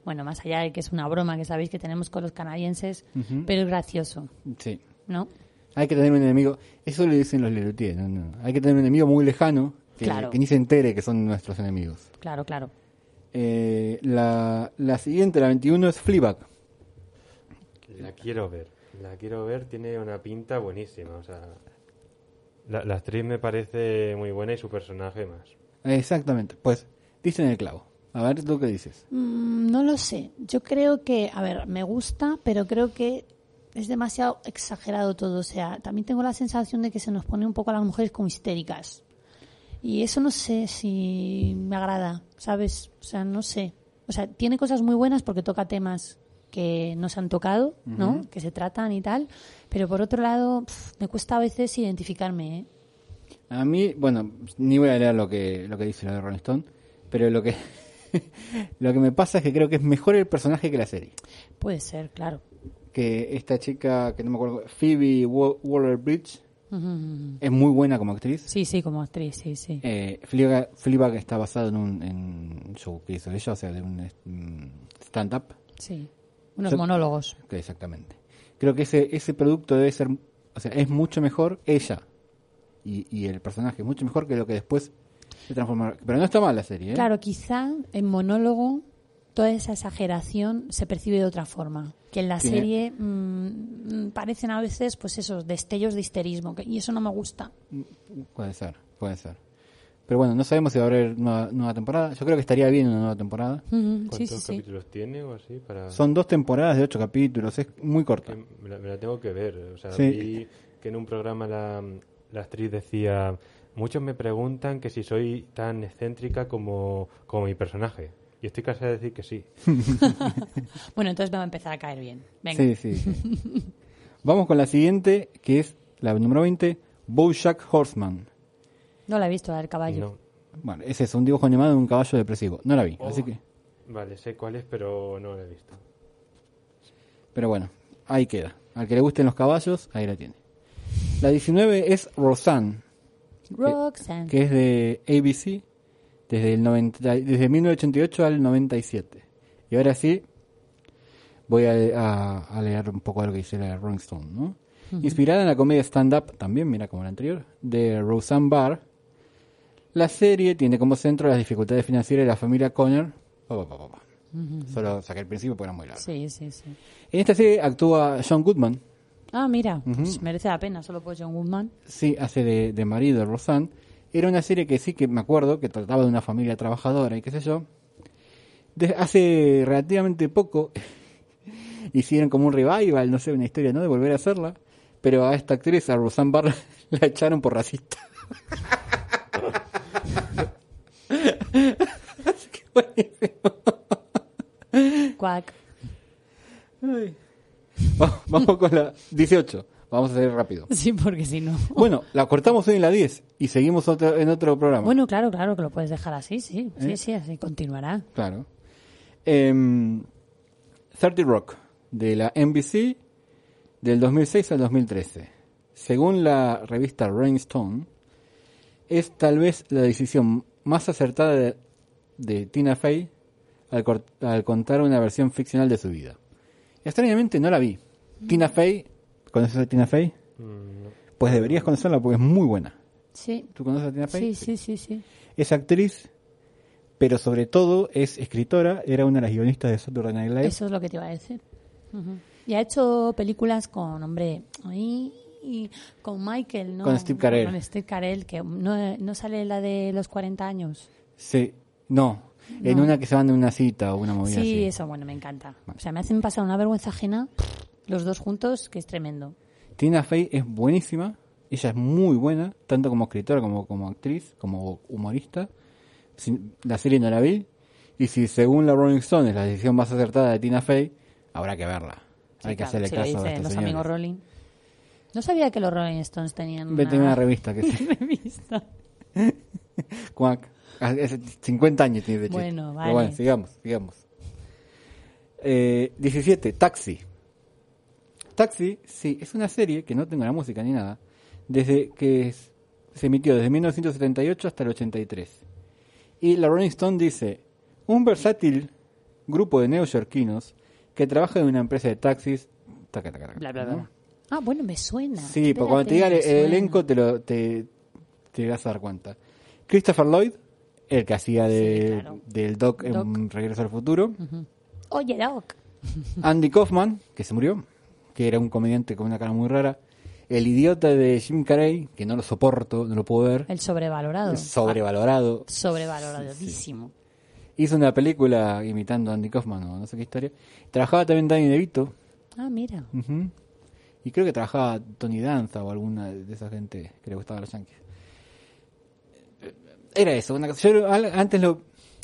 bueno, más allá de que es una broma que sabéis que tenemos con los canadienses,
Ujú.
pero es gracioso,
Sí.
¿no?
Hay que tener un enemigo, eso le dicen los Lelutier, no, no. hay que tener un enemigo muy lejano que,
Claro.
que ni se entere que son nuestros enemigos.
Claro, claro.
Eh, la, la siguiente, la 21, es Fleabag.
La quiero ver. La quiero ver, tiene una pinta buenísima. O sea, la, la actriz me parece muy buena y su personaje más.
Exactamente, pues dicen el clavo. A ver, ¿tú qué dices?
Mm, no lo sé. Yo creo que, a ver, me gusta, pero creo que es demasiado exagerado todo. O sea, también tengo la sensación de que se nos pone un poco a las mujeres como histéricas. Y eso no sé si me agrada, ¿sabes? O sea, no sé. O sea, tiene cosas muy buenas porque toca temas que no se han tocado, ¿no? Que se tratan y tal. Pero por otro lado, me cuesta a veces identificarme, ¿eh?
A mí, bueno, ni voy a leer lo que, lo que dice la de Rolling Stone, pero lo que, lo que me pasa es que creo que es mejor el personaje que la serie.
Puede ser, claro.
Que esta chica, que no me acuerdo, Phoebe Wa- Es muy buena como actriz.
Sí, sí, como actriz, sí, sí.
Eh, Fleabag, Fleabag está basado en un, en un show que hizo ella, o sea, de un mm, stand-up.
Sí. Unos monólogos.
Exactamente. Creo que ese, ese producto debe ser, o sea, es mucho mejor ella y, y el personaje, mucho mejor que lo que después se transforma. Pero no está mal la serie, ¿eh?
Claro, quizá en monólogo toda esa exageración se percibe de otra forma. Que en la
Tiene-
serie mm, mm, parecen a veces, pues esos destellos de histerismo. que- y eso no me gusta.
Puede ser, puede ser. Pero bueno, no sabemos si va a haber nueva, nueva temporada. Yo creo que estaría bien una nueva temporada.
¿Cuántos
Sí, sí, sí.
capítulos tiene o así? Para...
Son dos temporadas de ocho capítulos, es muy corta.
me, la, me la tengo que ver. O sea,
Sí.
vi que en un programa la, la actriz decía: Muchos me preguntan que si soy tan excéntrica como, como mi personaje. Y estoy casi a decir que sí.
Bueno, entonces me va a empezar a caer bien. Venga.
Sí, sí. sí. Vamos con la siguiente, que es la número 20, Bojack Horseman.
No la he visto, la del caballo.
No.
Bueno, ese es un dibujo animado de un caballo depresivo. No la vi,
Oh.
así que...
Vale, sé cuál es, pero no la he visto.
Pero bueno, ahí queda. Al que le gusten los caballos, ahí la tiene. La 19 es Roseanne,
Roxanne.
que es de ABC desde, el 90, desde 1988 al 97. Y ahora sí, voy a, a- a leer un poco lo que dice la Rolling Stone, ¿no? Inspirada en la comedia stand-up, también, mira como la anterior, de Roseanne Barr, La serie tiene como centro las dificultades financieras de la familia Connor. Solo saqué el principio porque era muy largo.
Sí, sí, sí.
En esta serie actúa John Goodman.
Ah, mira, pues merece la pena solo por John Goodman.
Sí, hace de, de marido de Roseanne. Era una serie que sí que me acuerdo, que trataba de una familia trabajadora y qué sé yo. hace relativamente poco hicieron como un revival, no sé, una historia, ¿no? De volver a hacerla. Pero a esta actriz, a Roseanne Barr, la echaron por racista.
Cuac.
Vamos con la 18. Vamos a hacer rápido.
Sí, porque si no.
Bueno, la cortamos hoy en la 10 y seguimos en otro programa.
Bueno, claro, claro que lo puedes dejar así, sí. Sí, ¿Eh? sí, así continuará.
Claro. 30 em, Rock, de la NBC, del 2006 al 2013. Según la revista Rolling Stone, es tal vez la decisión más acertada de, Tina Fey al, contar una versión ficcional de su vida. extrañamente no la vi. Tina Fey, ¿conoces a Tina Fey? Mm, pues deberías conocerla porque es muy buena.
Sí.
¿Tú conoces a Tina Fey?
Sí, sí, sí, sí.
Es actriz, pero sobre todo es escritora, era una de las guionistas de Saturday Night Live.
Eso es lo que te iba a decir. Y ha hecho películas con, hombre, y con Michael, ¿no?
Con Steve Carell.
Con Steve Carell, que no, no sale la de los 40 años.
Sí, no. En una que se van de una cita o una movida
Sí, eso, bueno, me encanta. O sea, me hacen pasar una vergüenza ajena los dos juntos, que es tremendo.
Tina Fey es buenísima. Ella es muy buena, tanto como escritora como como actriz, como humorista. La serie no la vi. Y si según la Rolling Stone es la decisión más acertada de Tina Fey, habrá que verla. Hay que hacerle caso a
los amigos Rolling. No sabía que los Rolling Stones tenían
una, una revista. Que sí.
revista.
Cuac. 50 años tiene de
Bueno, vale.
Pero bueno, sigamos, sigamos. Eh, 17. Taxi. Taxi, sí, es una serie que no tengo la música ni nada. Desde que se emitió desde 1978 hasta el 83. Y la Rolling Stone dice, un versátil grupo de neoyorquinos que trabaja en una empresa de taxis.
bla, bla, bla. Ah, bueno, me suena.
Sí, porque cuando te diga el, elenco te, lo, te, te vas a dar cuenta. Christopher Lloyd, el que hacía de, del Doc, en Regreso al Futuro.
Oye, Doc.
Andy Kaufman, que se murió, que era un comediante con una cara muy rara. El idiota de Jim Carrey, que no lo soporto, no lo puedo ver.
El sobrevalorado.
sobrevalorado.
Ah, sobrevaloradísimo.
Hizo una película imitando a Andy Kaufman o no sé qué historia. Trabajaba también Danny DeVito.
Ah, mira.
Y creo que trabajaba Tony Danza o alguna de esa gente que le gustaba a los Yankees. Era eso. Una, yo antes lo.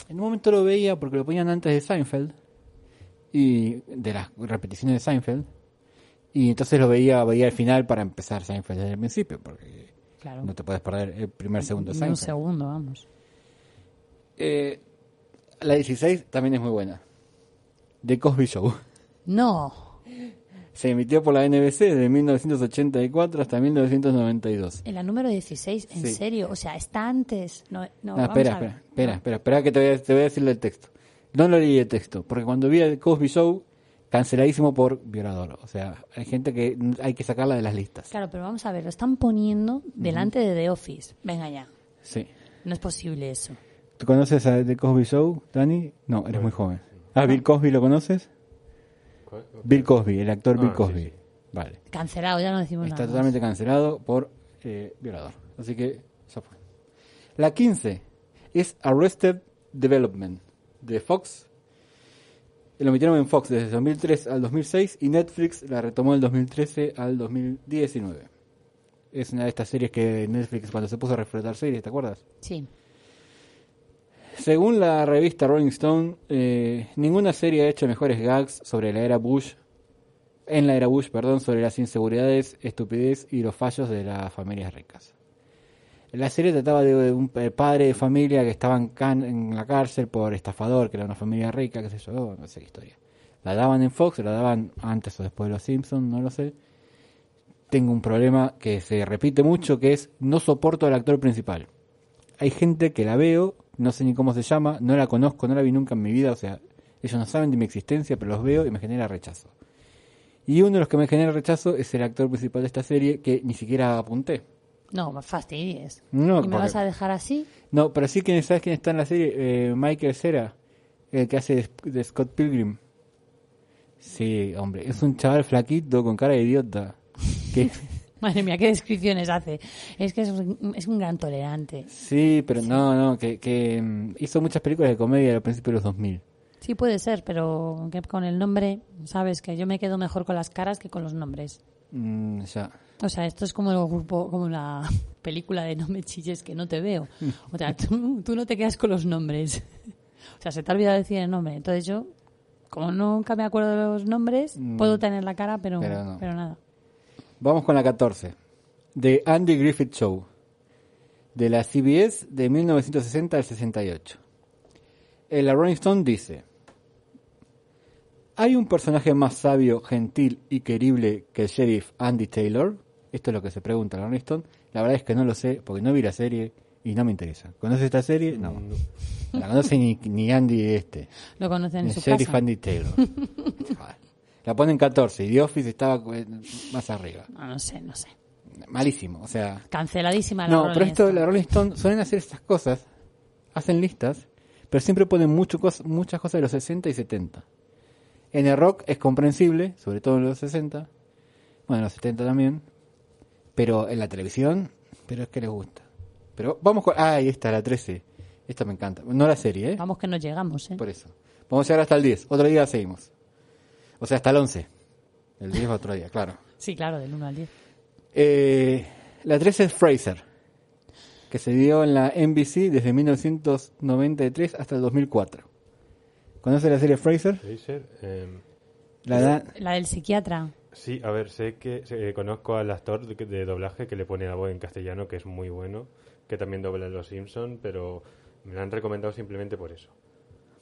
En un momento lo veía porque lo ponían antes de Seinfeld. Y de las repeticiones de Seinfeld. Y entonces lo veía veía al final para empezar Seinfeld desde el principio. Porque no te puedes perder el primer segundo de Seinfeld. Un
segundo, vamos.
Eh, la 16 también es muy buena. The Cosby Show.
No
se emitió por la NBC desde 1984 hasta 1992.
En la número 16, ¿en serio? O sea, está antes. No, no,
espera, espera, espera, espera, espera, que te voy, a, te voy a decir el texto. No lo leí el texto, porque cuando vi el Cosby Show, canceladísimo por violador. O sea, hay gente que hay que sacarla de las listas.
Claro, pero vamos a ver, lo están poniendo delante de The Office. Venga ya.
Sí.
No es posible eso.
¿Tú conoces a The Cosby Show, Dani? No, eres muy joven. ¿Ah, Bill Cosby lo conoces? Bill Cosby, el actor Bill ah, Cosby. Vale.
Cancelado, ya no decimos
Está totalmente cancelado por eh, violador. Así que ya fue. La 15 es Arrested Development de Fox. Lo metieron en Fox desde 2003 al 2006 y Netflix la retomó del 2013 al 2019. Es una de estas series que Netflix cuando se puso a reflotar series, ¿te acuerdas?
Sí.
Según la revista Rolling Stone, eh, ninguna serie ha hecho mejores gags sobre la era Bush, en la era Bush, perdón, sobre las inseguridades, estupidez y los fallos de las familias ricas. La serie trataba de un padre de familia que estaba en, la cárcel por estafador, que era una familia rica, qué sé yo, no sé qué historia. La daban en Fox, la daban antes o después de Los Simpsons, no lo sé. Tengo un problema que se repite mucho, que es no soporto al actor principal. Hay gente que la veo no sé ni cómo se llama, no la conozco, no la vi nunca en mi vida, o sea, ellos no saben de mi existencia, pero los veo y me genera rechazo. Y uno de los que me genera rechazo es el actor principal de esta serie que ni siquiera apunté.
No, me fastidies.
No,
¿Y me vas a dejar así?
No, pero sí que sabes quién está en la serie, Eh, Michael Cera, el que hace de, Scott Pilgrim. Sí, hombre, es un chaval flaquito con cara de idiota. Que,
Madre mía, qué descripciones hace. Es que es un, es un gran tolerante.
sí, pero no, no, que, que mm, hizo muchas películas de comedia al principio de los 2000.
Sí puede ser, pero que con el nombre, sabes que yo me quedo mejor con las caras que con los nombres.
Mm, ya.
O sea, esto es como el grupo, como la película de No me chilles que no te veo. O sea, tú, tú no te quedas con los nombres. O sea, se te ha olvidado decir el nombre. Entonces yo, como nunca me acuerdo de los nombres,
Mm.
puedo tener la cara, pero,
Pero no.
pero nada.
Vamos con la 14. The Andy Griffith Show. De la CBS de 1960 al 68. El la Rolling Stone dice: ¿Hay un personaje más sabio, gentil y querible que el sheriff Andy Taylor? Esto es lo que se pregunta la Rolling Stone. La verdad es que no lo sé porque no vi la serie y no me interesa. ¿Conoces esta serie? No. No la conoce ni, ni Andy este.
Lo conocen en
El
su
sheriff
casa.
Andy Taylor. la ponen 14 y The Office estaba eh, más arriba.
No, no sé, no sé.
Malísimo, o sea.
Canceladísima la
No,
Rolling
pero esto,
Stone.
la Rolling Stone suelen hacer estas cosas, hacen listas, pero siempre ponen mucho cos- muchas cosas de los 60 y 70. En el rock es comprensible, sobre todo en los 60, bueno, en los 70 también, pero en la televisión, pero es que les gusta. Pero vamos con. Ah, ahí está, la 13. Esta me encanta. No la serie, ¿eh?
Vamos que nos llegamos, ¿eh?
Por eso. Vamos a llegar hasta el 10. Otro día seguimos. O sea, hasta el 11. El 10 otro día, claro.
Sí, claro, del 1 al 10.
Eh, la 13 es Fraser, que se dio en la NBC desde 1993 hasta el 2004. ¿Conoce la serie Fraser?
Fraser, eh,
La da-
La del psiquiatra.
Sí, a ver, sé que eh, conozco al actor de, de doblaje que le pone la voz en castellano, que es muy bueno, que también dobla en Los Simpson, pero me lo han recomendado simplemente por eso.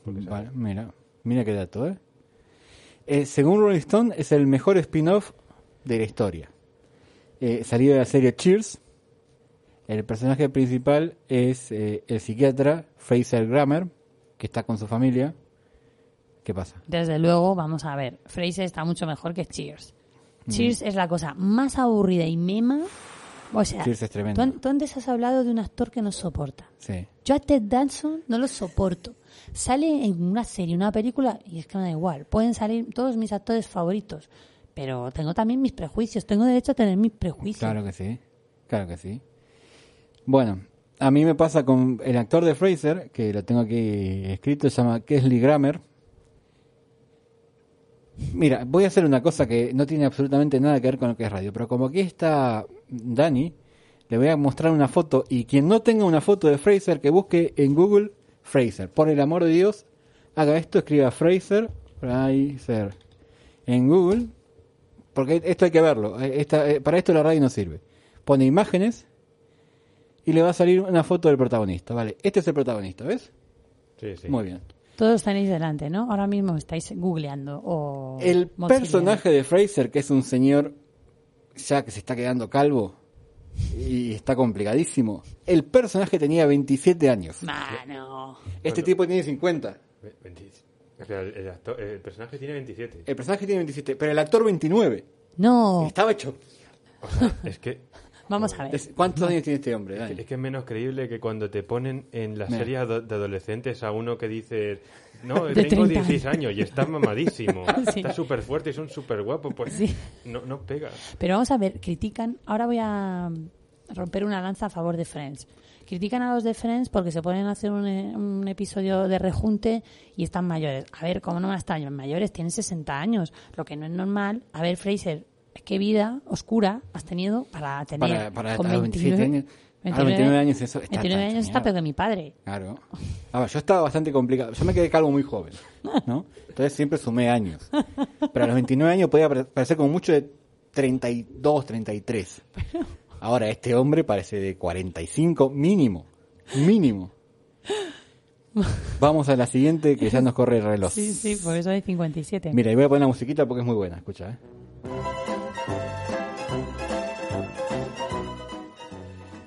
Vale, mira, mira qué dato, ¿eh? Eh, Según Rolling Stone, es el mejor spin-off de la historia. Eh, salió de la serie Cheers. El personaje principal es eh, el psiquiatra Fraser Grammer, que está con su familia. ¿Qué pasa?
Desde luego, vamos a ver. Fraser está mucho mejor que Cheers.
Mm.
Cheers es la cosa más aburrida y mema. O sea,
Cheers es tremendo.
tú antes has hablado de un actor que no soporta.
Sí.
Yo a Ted Danson no lo soporto. Sale en una serie, una película, y es que me da igual. Pueden salir todos mis actores favoritos. Pero tengo también mis prejuicios. Tengo derecho a tener mis prejuicios.
Claro que sí, claro que sí. Bueno, a mí me pasa con el actor de Fraser, que lo tengo aquí escrito, se llama Kesley Grammer. Mira, voy a hacer una cosa que no tiene absolutamente nada que ver con lo que es radio, pero como aquí está Dani, le voy a mostrar una foto y quien no tenga una foto de Fraser, que busque en Google Fraser. Por el amor de Dios, haga esto, escriba Fraser, Fraser en Google, porque esto hay que verlo. eh, esta- eh, para esto la radio no sirve. Pone imágenes y le va a salir una foto del protagonista. Vale, este es el protagonista, ¿ves?
Sí, sí.
Muy bien.
Todos tenéis delante, ¿no? Ahora mismo estáis googleando o
El
mochileando.
personaje de Fraser, que es un señor ya que se está quedando calvo y está complicadísimo. El personaje tenía 27 años.
Mano.
Este tipo tiene 50.
Ve- 20 o sea, el, el actor- el personaje tiene 27.
El personaje tiene 27, pero el actor 29.
No.
Estaba hecho.
O sea, es que
Vamos a ver.
Es- ¿Cuántos años tiene este hombre? Dani?
Es que es menos creíble que cuando te ponen en las
Mira.
series de adolescentes a uno que dice, no,
De
tengo
30
16 años y está mamadísimo,
Sí.
está súper fuerte y son súper guapos, pues
Sí.
no, no pega.
Pero vamos a ver, critican. Ahora voy a romper una lanza a favor de Friends. Critican a los de Friends porque se pueden hacer un, eh, un episodio de rejunte y están mayores. A ver, ¿cómo no van a estar mayores? Tienen 60 años. Lo que no es normal. A ver, Fraser, ¿qué vida oscura has tenido para tener
Para, para
con
a los 27 años. A los 29 años eso está
29
tan
años está peor que mi padre.
Claro. A ver, yo estaba bastante complicado. Yo me quedé calvo muy joven, ¿no? Entonces siempre sumé años. Pero a los 29 años podía pare- parecer como mucho de 32, 33. Ahora este hombre parece de 45 mínimo. Mínimo. Vamos a la siguiente que ya nos corre el reloj.
Sí, sí, por eso hay 57.
Mira, y voy a poner la musiquita porque es muy buena, escucha, ¿eh?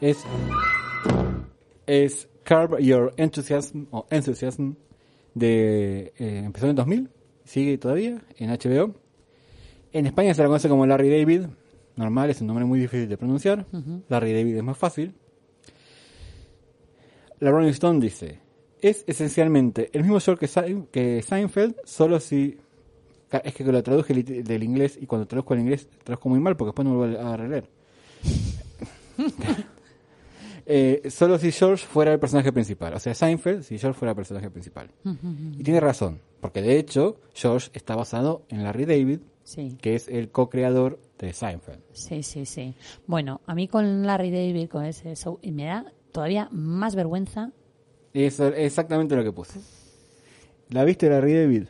Es es Curb Your Enthusiasm o Enthusiasm de eh, empezó en el 2000, sigue todavía en HBO. En España se la conoce como Larry David, normal es un nombre muy difícil de pronunciar. Larry David es más fácil. La Rolling Stone dice, es esencialmente el mismo show que, que Seinfeld, solo si... Es que lo traduje del inglés y cuando traduzco el inglés traduzco muy mal porque después no vuelvo a releer. Eh, solo si George fuera el personaje principal. O sea, Seinfeld si George fuera el personaje principal. Y tiene razón, porque de hecho George está basado en Larry David, que es el co-creador de Seinfeld.
Sí, sí, sí. Bueno, a mí con Larry David, con ese show, me da todavía más vergüenza.
Eso es exactamente lo que puse. ¿La viste Larry David?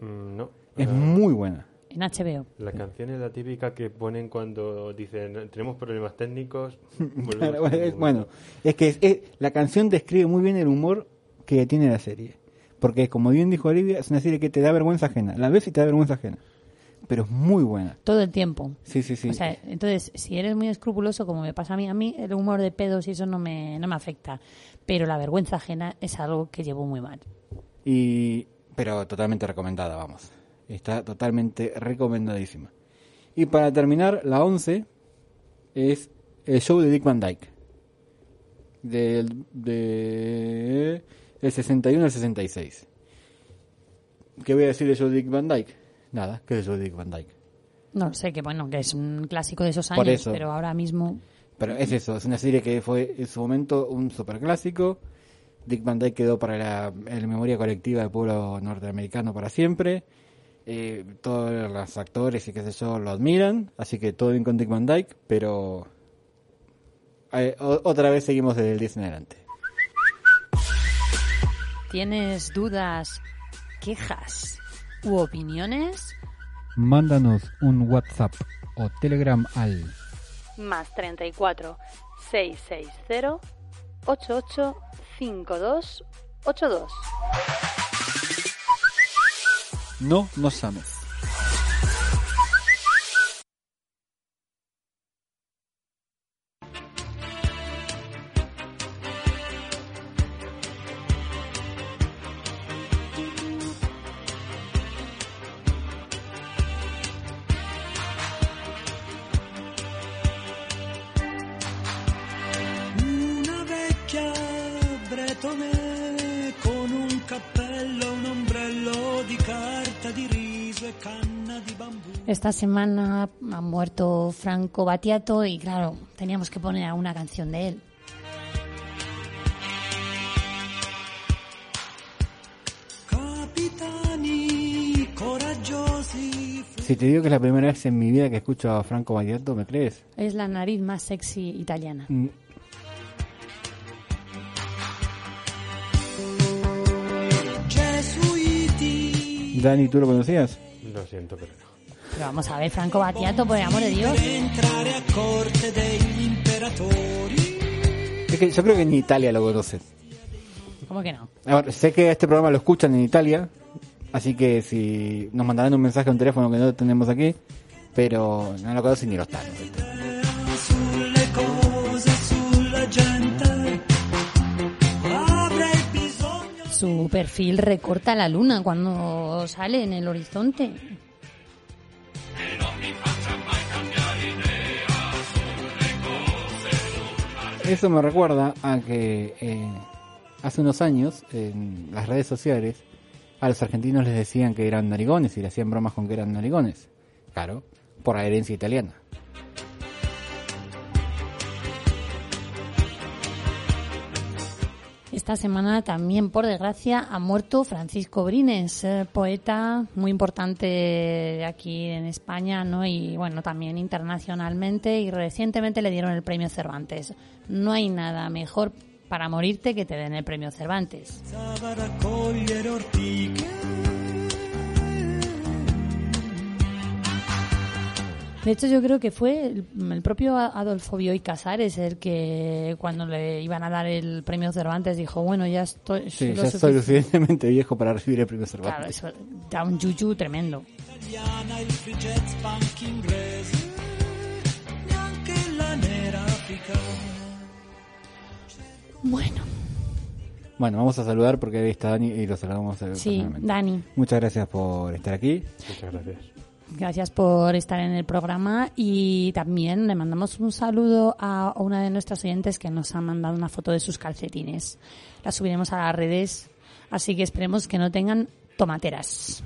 Mm, no.
Es muy buena
en HBO.
La canción es la típica que ponen cuando dicen tenemos problemas técnicos.
bueno, es, que la canción describe muy bien el humor que tiene la serie. Porque como bien dijo Olivia, es una serie que te da vergüenza ajena. La ves y te da vergüenza ajena. Pero es muy buena.
Todo el tiempo.
Sí, sí, sí.
O sea, entonces, si eres muy escrupuloso, como me pasa a mí, a mí el humor de pedos y eso no me, no me afecta. Pero la vergüenza ajena es algo que llevo muy mal.
Y, pero totalmente recomendada, vamos. Está totalmente recomendadísima. Y para terminar, la 11 es el show de Dick Van Dyke. Del, de, 61 al 66. ¿Qué voy a decir de show de Dick Van Dyke? Nada, ¿qué es el show de Dick Van Dyke?
No sé, que bueno, que es un clásico de esos años, pero ahora mismo...
Pero es eso, es una serie que fue en su momento un superclásico. Dick Van Dyke quedó para la, la memoria colectiva del pueblo norteamericano para siempre eh, todos los actores y qué sé yo lo admiran, así que todo bien con Dick Van Dyke, pero eh, otra vez seguimos desde el 10 en adelante.
¿Tienes dudas, quejas u opiniones?
Mándanos un WhatsApp o Telegram al
más 34 660 88 52 82.
No nos ames.
Esta semana ha muerto Franco Battiato y claro, teníamos que poner una canción de él.
Si te digo que es la primera vez en mi vida que escucho a Franco Battiato, ¿me crees?
Es la nariz más sexy italiana. Mm.
Dani, ¿tú lo conocías?
Lo siento, pero.
Pero vamos a ver, Franco Battiato, por el amor de Dios.
Es que yo creo que en Italia lo conocen.
¿Cómo que no?
sé que este programa lo escuchan en Italia, así que si nos mandarán un mensaje a un teléfono que no tenemos aquí, pero no lo conocen ni los tanos.
Su perfil recorta la luna cuando sale en el horizonte.
Eso me recuerda a que eh, hace unos años en las redes sociales a los argentinos les decían que eran narigones y le hacían bromas con que eran narigones. Claro, por la herencia italiana.
Esta semana también, por desgracia, ha muerto Francisco Brines, eh, poeta muy importante aquí en España, ¿no? Y bueno, también internacionalmente y recientemente le dieron el premio Cervantes. No hay nada mejor para morirte que te den el premio Cervantes. De hecho, yo creo que fue el, propio Adolfo Bioy Casares el que cuando le iban a dar el premio Cervantes dijo, bueno, ya estoy...
Sí, ya estoy suficientemente viejo para recibir el premio Cervantes.
Claro, eso da un yuyu tremendo. Bueno.
Bueno, vamos a saludar porque ahí está Dani y lo saludamos
Sí, Dani.
Muchas gracias por estar aquí.
Muchas gracias.
Gracias por estar en el programa y también le mandamos un saludo a una de nuestras oyentes que nos ha mandado una foto de sus calcetines. La subiremos a las redes, así que esperemos que no tengan tomateras.